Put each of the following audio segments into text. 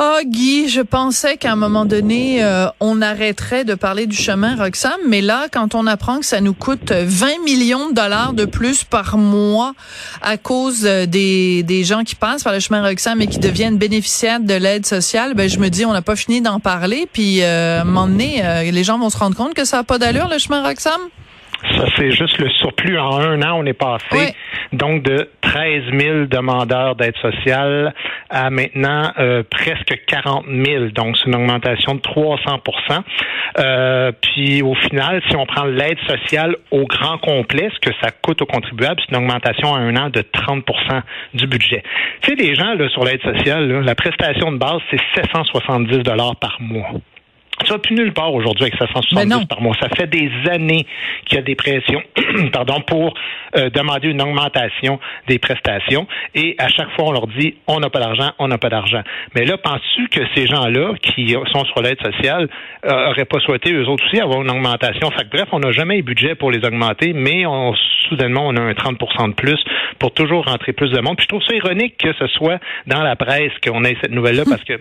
Oh Guy, je pensais qu'à un moment donné, euh, on arrêterait de parler du chemin Roxham, mais là, quand on apprend que ça nous coûte 20 millions de dollars de plus par mois à cause euh, des, des gens qui passent par le chemin Roxham et qui deviennent bénéficiaires de l'aide sociale, ben je me dis, on n'a pas fini d'en parler, puis euh, à un moment donné, euh, les gens vont se rendre compte que ça n'a pas d'allure, le chemin Roxham. Ça, c'est juste le surplus. En un an, on est passé Oui. donc de 13 000 demandeurs d'aide sociale à maintenant euh, presque 40 000. Donc, c'est une augmentation de 300 euh, Puis, au final, si on prend l'aide sociale au grand complet, ce que ça coûte aux contribuables, c'est une augmentation à un an de 30% du budget. Tu sais, les gens là, sur l'aide sociale, là, la prestation de base, c'est 770 dollars par mois. Ça va plus nulle part aujourd'hui avec 770 Ben par mois. Ça fait des années qu'il y a des pressions pardon, pour euh, demander une augmentation des prestations. Et à chaque fois, on leur dit on n'a pas d'argent, on n'a pas d'argent. Mais là, penses-tu que ces gens-là qui sont sur l'aide sociale euh, auraient pas souhaité eux autres aussi avoir une augmentation? Fait que, bref, on n'a jamais eu budget pour les augmenter, mais on, soudainement, on a un 30% de plus pour toujours rentrer plus de monde. Puis je trouve ça ironique que ce soit dans la presse qu'on ait cette nouvelle-là parce que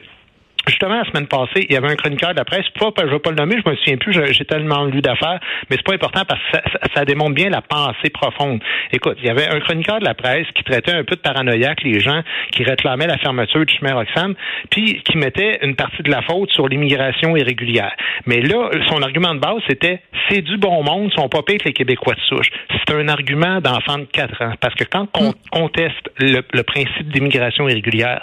Justement, la semaine passée, il y avait un chroniqueur de la presse, pas, je ne vais pas le nommer, je me souviens plus, j'ai tellement lu d'affaires, mais c'est pas important parce que ça, ça- ça démontre bien la pensée profonde. Écoute, il y avait un chroniqueur de la presse qui traitait un peu de paranoïaque les gens qui réclamaient la fermeture du chemin Roxham, puis qui mettait une partie de la faute sur l'immigration irrégulière. Mais là, son argument de base, c'était c'est du bon monde, ils sont pas pires que les Québécois de souche. C'est un argument d'enfant de 4 ans. Parce que quand on conteste le, le principe d'immigration irrégulière,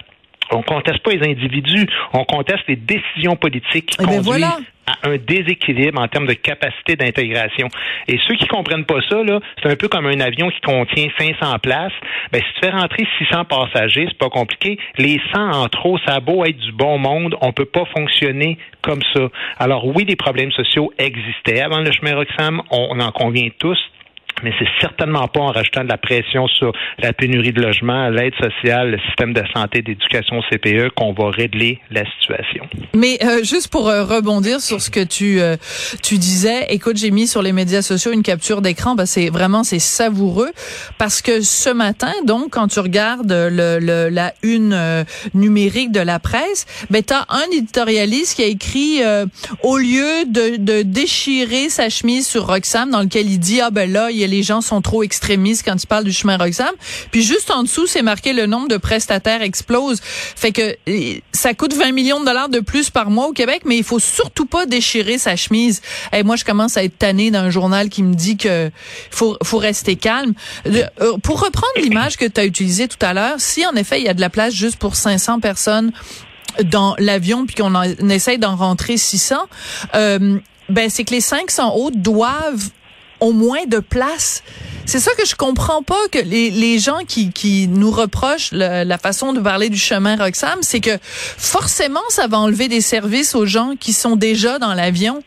on conteste pas les individus, on conteste les décisions politiques qui Eh ben conduisent voilà. à un déséquilibre en termes de capacité d'intégration. Et ceux qui comprennent pas ça, là, c'est un peu comme un avion qui contient 500 places. Ben, si tu fais rentrer 600 passagers, c'est pas compliqué. Les 100 en trop, ça a beau être du bon monde, on peut pas fonctionner comme ça. Alors oui, les problèmes sociaux existaient avant le chemin Roxham, on en convient tous. Mais c'est certainement pas en rajoutant de la pression sur la pénurie de logement, l'aide sociale, le système de santé, d'éducation CPE qu'on va régler la situation. Mais euh, juste pour euh, rebondir sur ce que tu euh, tu disais, écoute, j'ai mis sur les médias sociaux une capture d'écran, ben c'est vraiment c'est savoureux parce que ce matin, donc quand tu regardes le, le- la une euh, numérique de la presse, ben t'as un éditorialiste qui a écrit euh, au lieu de, de déchirer sa chemise sur Roxham dans lequel il dit ah ben là il les gens sont trop extrémistes quand ils parlent du chemin Roxham, puis juste en dessous c'est marqué le nombre de prestataires explose, fait que euh, ça coûte 20 millions de dollars de plus par mois au Québec, mais il faut surtout pas déchirer sa chemise. Et moi, je commence à être tannée d'un journal qui me dit que faut, faut rester calme. Euh, pour reprendre l'image que tu as utilisée tout à l'heure, si en effet il y a de la place juste pour 500 personnes dans l'avion puis qu'on essaye d'en rentrer 600, euh, ben c'est que les 500 autres doivent moins de place. C'est ça que je comprends pas que les, les gens qui, qui nous reprochent la façon de parler du chemin Roxham, c'est que forcément ça va enlever des services aux gens qui sont déjà dans l'avion.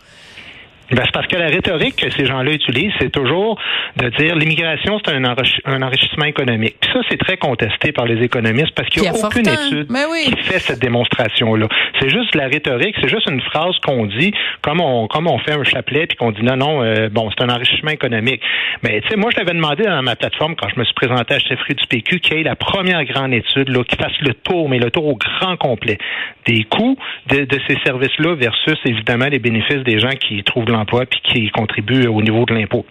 Ben, c'est parce que la rhétorique que ces gens-là utilisent, c'est toujours de dire l'immigration, c'est un, un, enrichissement économique. Puis ça, c'est très contesté par les économistes parce qu'il n'y a, aucune étude ben qui fait cette démonstration-là. C'est juste la rhétorique, c'est juste une phrase qu'on dit comme on comme on fait un chapelet puis qu'on dit non, non, euh, bon, c'est un enrichissement économique. Mais tu sais, moi, je l'avais demandé dans ma plateforme quand je me suis présenté à chefferie du PQ qu'il y ait la première grande étude là, qui fasse le tour, mais le tour au grand complet des coûts de, de ces services-là versus évidemment les bénéfices des gens qui trouvent l'emploi puis qui contribuent au niveau de l'impôt.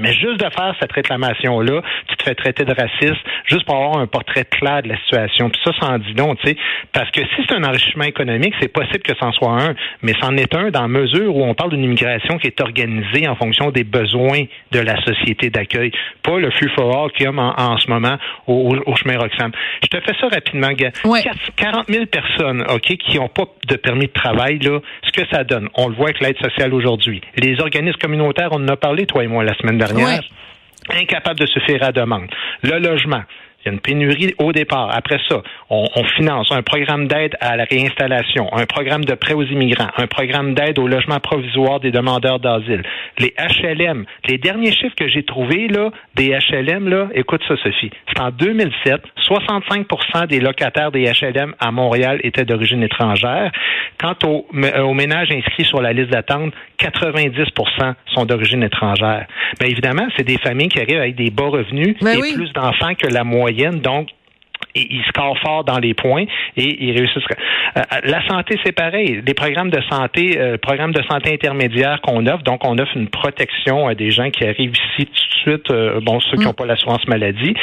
Mais juste de faire cette réclamation-là, tu te fais traiter de raciste juste pour avoir un portrait clair de la situation. Puis ça, ça en dit non, tu sais. Parce que si c'est un enrichissement économique, c'est possible que c'en soit un, mais c'en est un dans la mesure où on parle d'une immigration qui est organisée en fonction des besoins de la société d'accueil, pas le flux for qu'il y a en, ce moment au, chemin Roxham. Je te fais ça rapidement, gars. 40 000 personnes, OK, qui n'ont pas de permis de travail, là, ce que ça donne? On le voit avec l'aide sociale aujourd'hui. Les organismes communautaires, on en a parlé, toi et moi, la semaine dernière. Incapable de se faire à demande. Le logement. Il y a une pénurie au départ. Après ça, on, finance un programme d'aide à la réinstallation, un programme de prêt aux immigrants, un programme d'aide au logement provisoire des demandeurs d'asile. Les HLM, les derniers chiffres que j'ai trouvés là, des HLM, là, écoute ça, Sophie. C'est en 2007, 65% des locataires des HLM à Montréal étaient d'origine étrangère. Quant aux, aux ménages inscrits sur la liste d'attente, 90% sont d'origine étrangère. Bien évidemment, c'est des familles qui arrivent avec des bas revenus ben et plus d'enfants que la moyenne. Donc, ils scorent fort dans les points et ils réussissent. Euh, la santé, c'est pareil. Les programmes de santé, euh, programmes de santé intermédiaire qu'on offre, donc on offre une protection à des gens qui arrivent ici tout de suite, euh, bon, ceux qui n'ont mm. pas l'assurance maladie.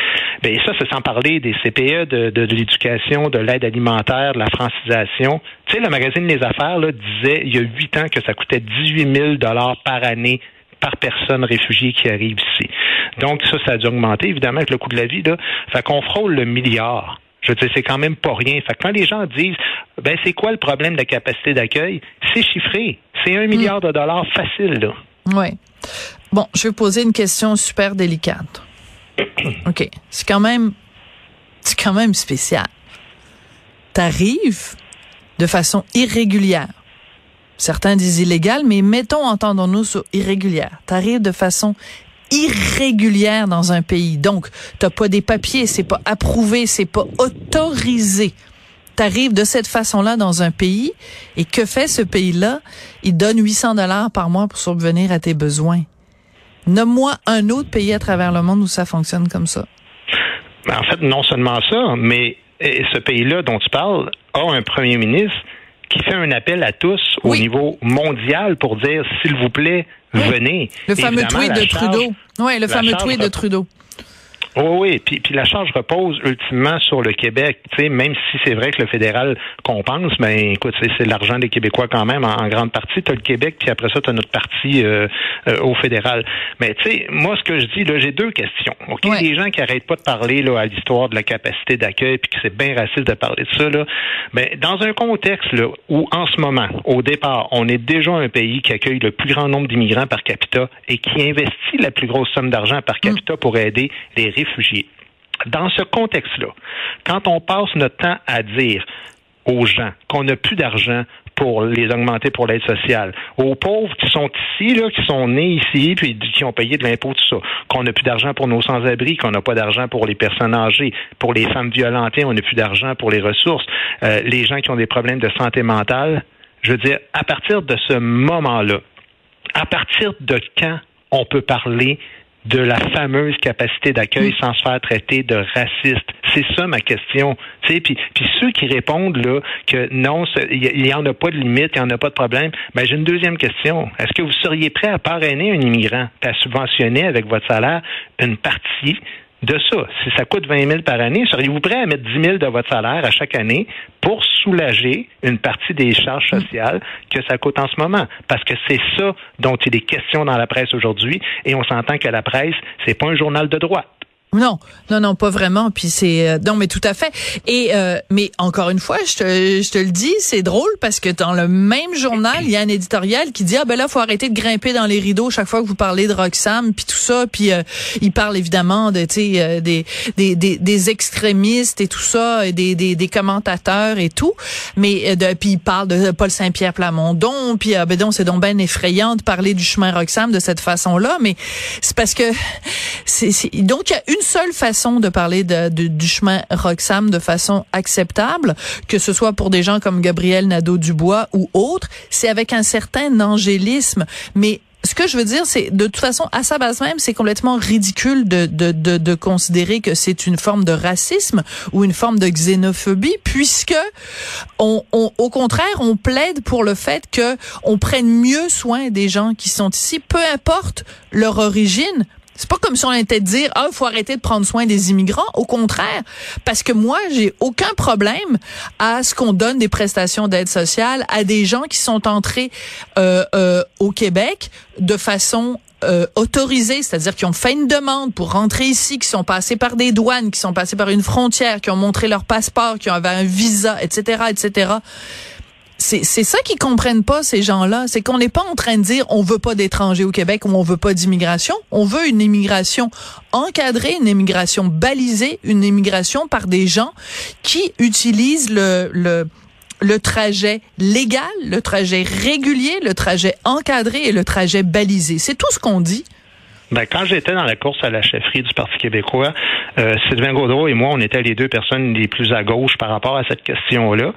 Ben ça, c'est sans parler des CPE, de, de, de l'éducation, de l'aide alimentaire, de la francisation. Tu sais, le magazine Les Affaires là, disait il y a huit ans que ça coûtait 18 000 dollars par année par personne réfugiée qui arrive ici. Donc, ça, ça a dû augmenter, évidemment, avec le coût de la vie. Là. Fait qu'on frôle le milliard. Je veux dire, c'est quand même pas rien. Fait que quand les gens disent, ben, c'est quoi le problème de la capacité d'accueil? C'est chiffré. C'est un milliard de dollars facile, là. Oui. Bon, je vais poser une question super délicate. OK. C'est quand même, c'est quand même spécial. T'arrives de façon irrégulière certains disent illégal, mais mettons, entendons-nous sur irrégulière. Tu arrives de façon irrégulière dans un pays. Donc, t'as pas des papiers, c'est pas approuvé, c'est pas autorisé. Tu arrives de cette façon-là dans un pays et que fait ce pays-là? Il donne 800 dollars par mois pour subvenir à tes besoins. Nomme-moi un autre pays à travers le monde où ça fonctionne comme ça. Ben, en fait, non seulement ça, mais ce pays-là dont tu parles a un premier ministre qui fait un appel à tous au niveau mondial pour dire, s'il vous plaît, venez. Le fameux tweet de Trudeau. Oui, le fameux tweet de Trudeau. Oui, oui. Puis, puis la charge repose ultimement sur le Québec. Tu sais, même si c'est vrai que le fédéral compense, ben écoute, c'est l'argent des Québécois quand même en, grande partie. Tu as le Québec, puis après ça, tu as notre parti euh, euh, au fédéral. Mais tu sais, moi, ce que je dis, là, j'ai deux questions. OK? Les gens qui arrêtent pas de parler là, à l'histoire de la capacité d'accueil, puis que c'est bien raciste de parler de ça, là, ben, dans un contexte là, où, en ce moment, au départ, on est déjà un pays qui accueille le plus grand nombre d'immigrants par capita et qui investit la plus grosse somme d'argent par capita pour aider les Dans ce contexte-là, quand on passe notre temps à dire aux gens qu'on n'a plus d'argent pour les augmenter pour l'aide sociale, aux pauvres qui sont ici, là, qui sont nés ici, puis qui ont payé de l'impôt, tout ça, qu'on n'a plus d'argent pour nos sans-abri, qu'on n'a pas d'argent pour les personnes âgées, pour les femmes violentées, on n'a plus d'argent pour les ressources, euh, les gens qui ont des problèmes de santé mentale. Je veux dire, à partir de ce moment-là, à partir de quand on peut parler de la fameuse capacité d'accueil mm. sans se faire traiter de raciste. C'est ça ma question. Puis, puis ceux qui répondent là que non, il n'y en a pas de limite, il n'y en a pas de problème, ben j'ai une deuxième question. Est-ce que vous seriez prêt à parrainer un immigrant, à subventionner avec votre salaire une partie de ça. Si ça coûte 20 000 par année, seriez-vous prêt à mettre 10 000 de votre salaire à chaque année pour soulager une partie des charges sociales que ça coûte en ce moment? Parce que c'est ça dont il est question dans la presse aujourd'hui et on s'entend que la presse, c'est pas un journal de droite. Non, non, non, pas vraiment. Puis c'est euh, non, mais tout à fait. Et euh, mais encore une fois, je te, je te le dis, c'est drôle parce que dans le même journal, il y a un éditorial qui dit ah ben là, faut arrêter de grimper dans les rideaux chaque fois que vous parlez de Roxham puis tout ça. Puis euh, il parle évidemment de tu sais des, des, des des extrémistes et tout ça, et des des, des commentateurs et tout. Mais de puis il parle de Paul Saint-Pierre Plamondon. Puis ben donc c'est donc ben effrayant de parler du chemin Roxham de cette façon-là. Mais c'est parce que c'est donc il y a une seule façon de parler de, du chemin Roxham de façon acceptable, que ce soit pour des gens comme Gabriel Nadeau-Dubois ou autres, c'est avec un certain angélisme. Mais ce que je veux dire, c'est de toute façon, à sa base même, c'est complètement ridicule de, de, de, de considérer que c'est une forme de racisme ou une forme de xénophobie, puisque on, on, au contraire, on plaide pour le fait que on prenne mieux soin des gens qui sont ici, peu importe leur origine, c'est pas comme si on était de dire ah faut arrêter de prendre soin des immigrants. Au contraire, parce que moi j'ai aucun problème à ce qu'on donne des prestations d'aide sociale à des gens qui sont entrés euh, euh, au Québec de façon euh, autorisée, c'est-à-dire qui ont fait une demande pour rentrer ici, qui sont passés par des douanes, qui sont passés par une frontière, qui ont montré leur passeport, qui avaient un visa, etc., etc c'est ça qu'ils comprennent pas ces gens-là, c'est qu'on n'est pas en train de dire on veut pas d'étrangers au Québec ou on veut pas d'immigration, on veut une immigration encadrée, une immigration balisée, une immigration par des gens qui utilisent le, le le trajet légal, le trajet régulier, le trajet encadré et le trajet balisé. C'est tout ce qu'on dit. Ben, quand j'étais dans la course à la chefferie du Parti québécois, euh, Sylvain Gaudreau et moi, on était les deux personnes les plus à gauche par rapport à cette question-là.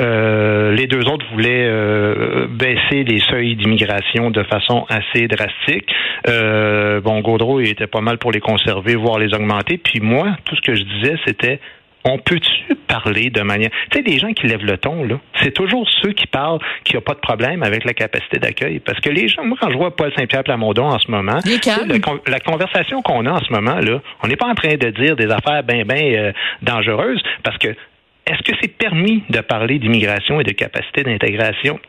Euh, les deux autres voulaient euh, baisser les seuils d'immigration de façon assez drastique. Euh, bon, Gaudreau, il était pas mal pour les conserver, voire les augmenter. Puis moi, tout ce que je disais, c'était on peut-tu parler de manière... Tu sais, les gens qui lèvent le ton, là, c'est toujours ceux qui parlent qu'il n'y a pas de problème avec la capacité d'accueil. Parce que les gens, moi, quand je vois Paul Saint-Pierre Plamondon en ce moment, la conversation qu'on a en ce moment, là, on n'est pas en train de dire des affaires bien, bien euh, dangereuses, parce que est-ce que c'est permis de parler d'immigration et de capacité d'intégration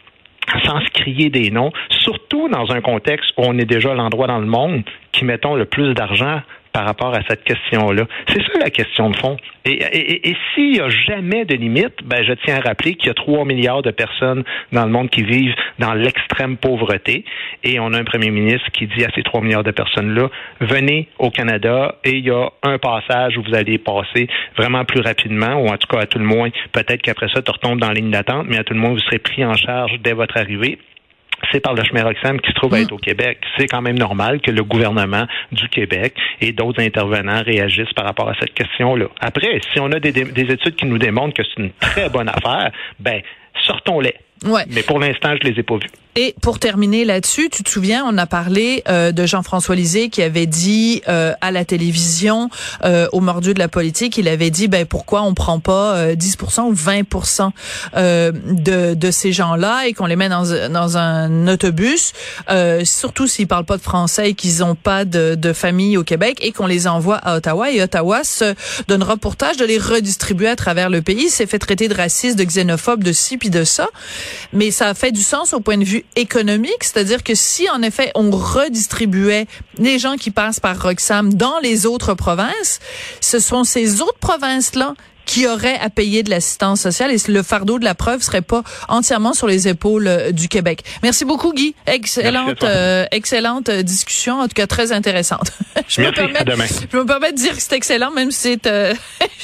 sans se crier des noms, surtout dans un contexte où on est déjà l'endroit dans le monde qui mettons le plus d'argent par rapport à cette question-là. C'est ça la question de fond. Et, et, s'il n'y a jamais de limite, ben, je tiens à rappeler qu'il y a 3 milliards de personnes dans le monde qui vivent dans l'extrême pauvreté. Et on a un premier ministre qui dit à ces 3 milliards de personnes-là, venez au Canada et il y a un passage où vous allez passer vraiment plus rapidement, ou en tout cas à tout le moins, peut-être qu'après ça, tu retombes dans la ligne d'attente, mais à tout le moins, vous serez pris en charge dès votre arrivée c'est par le chemin Roxham qui se trouve à mm. être au Québec. C'est quand même normal que le gouvernement du Québec et d'autres intervenants réagissent par rapport à cette question-là. Après, si on a des, des études qui nous démontrent que c'est une très bonne affaire, ben sortons-les. Ouais. Mais pour l'instant, je les ai pas vus. Et pour terminer là-dessus, tu te souviens, on a parlé euh, de Jean-François Lisée qui avait dit euh, à la télévision, euh, au mordu de la politique, il avait dit, ben pourquoi on prend pas 10% ou 20% de, de ces gens-là et qu'on les met dans, dans un autobus, surtout s'ils parlent pas de français et qu'ils ont pas de, de famille au Québec et qu'on les envoie à Ottawa et Ottawa se donnera pour tâche de les redistribuer à travers le pays. C'est fait traiter de raciste, de xénophobe, de ci puis de ça, mais ça a fait du sens au point de vue économique, c'est-à-dire que si en effet on redistribuait les gens qui passent par Roxham dans les autres provinces, ce sont ces autres provinces-là qui aurait à payer de l'assistance sociale et le fardeau de la preuve serait pas entièrement sur les épaules euh, du Québec. Merci beaucoup Guy, excellente euh, excellente euh, discussion en tout cas très intéressante. je me permets je me permets de dire que c'est excellent même si c'est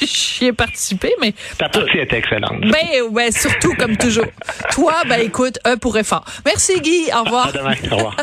j'y ai participé mais ta partie est excellente. Ben ouais, surtout comme toujours. Toi ben écoute, un pour effort. Merci Guy, au revoir. À demain, au revoir.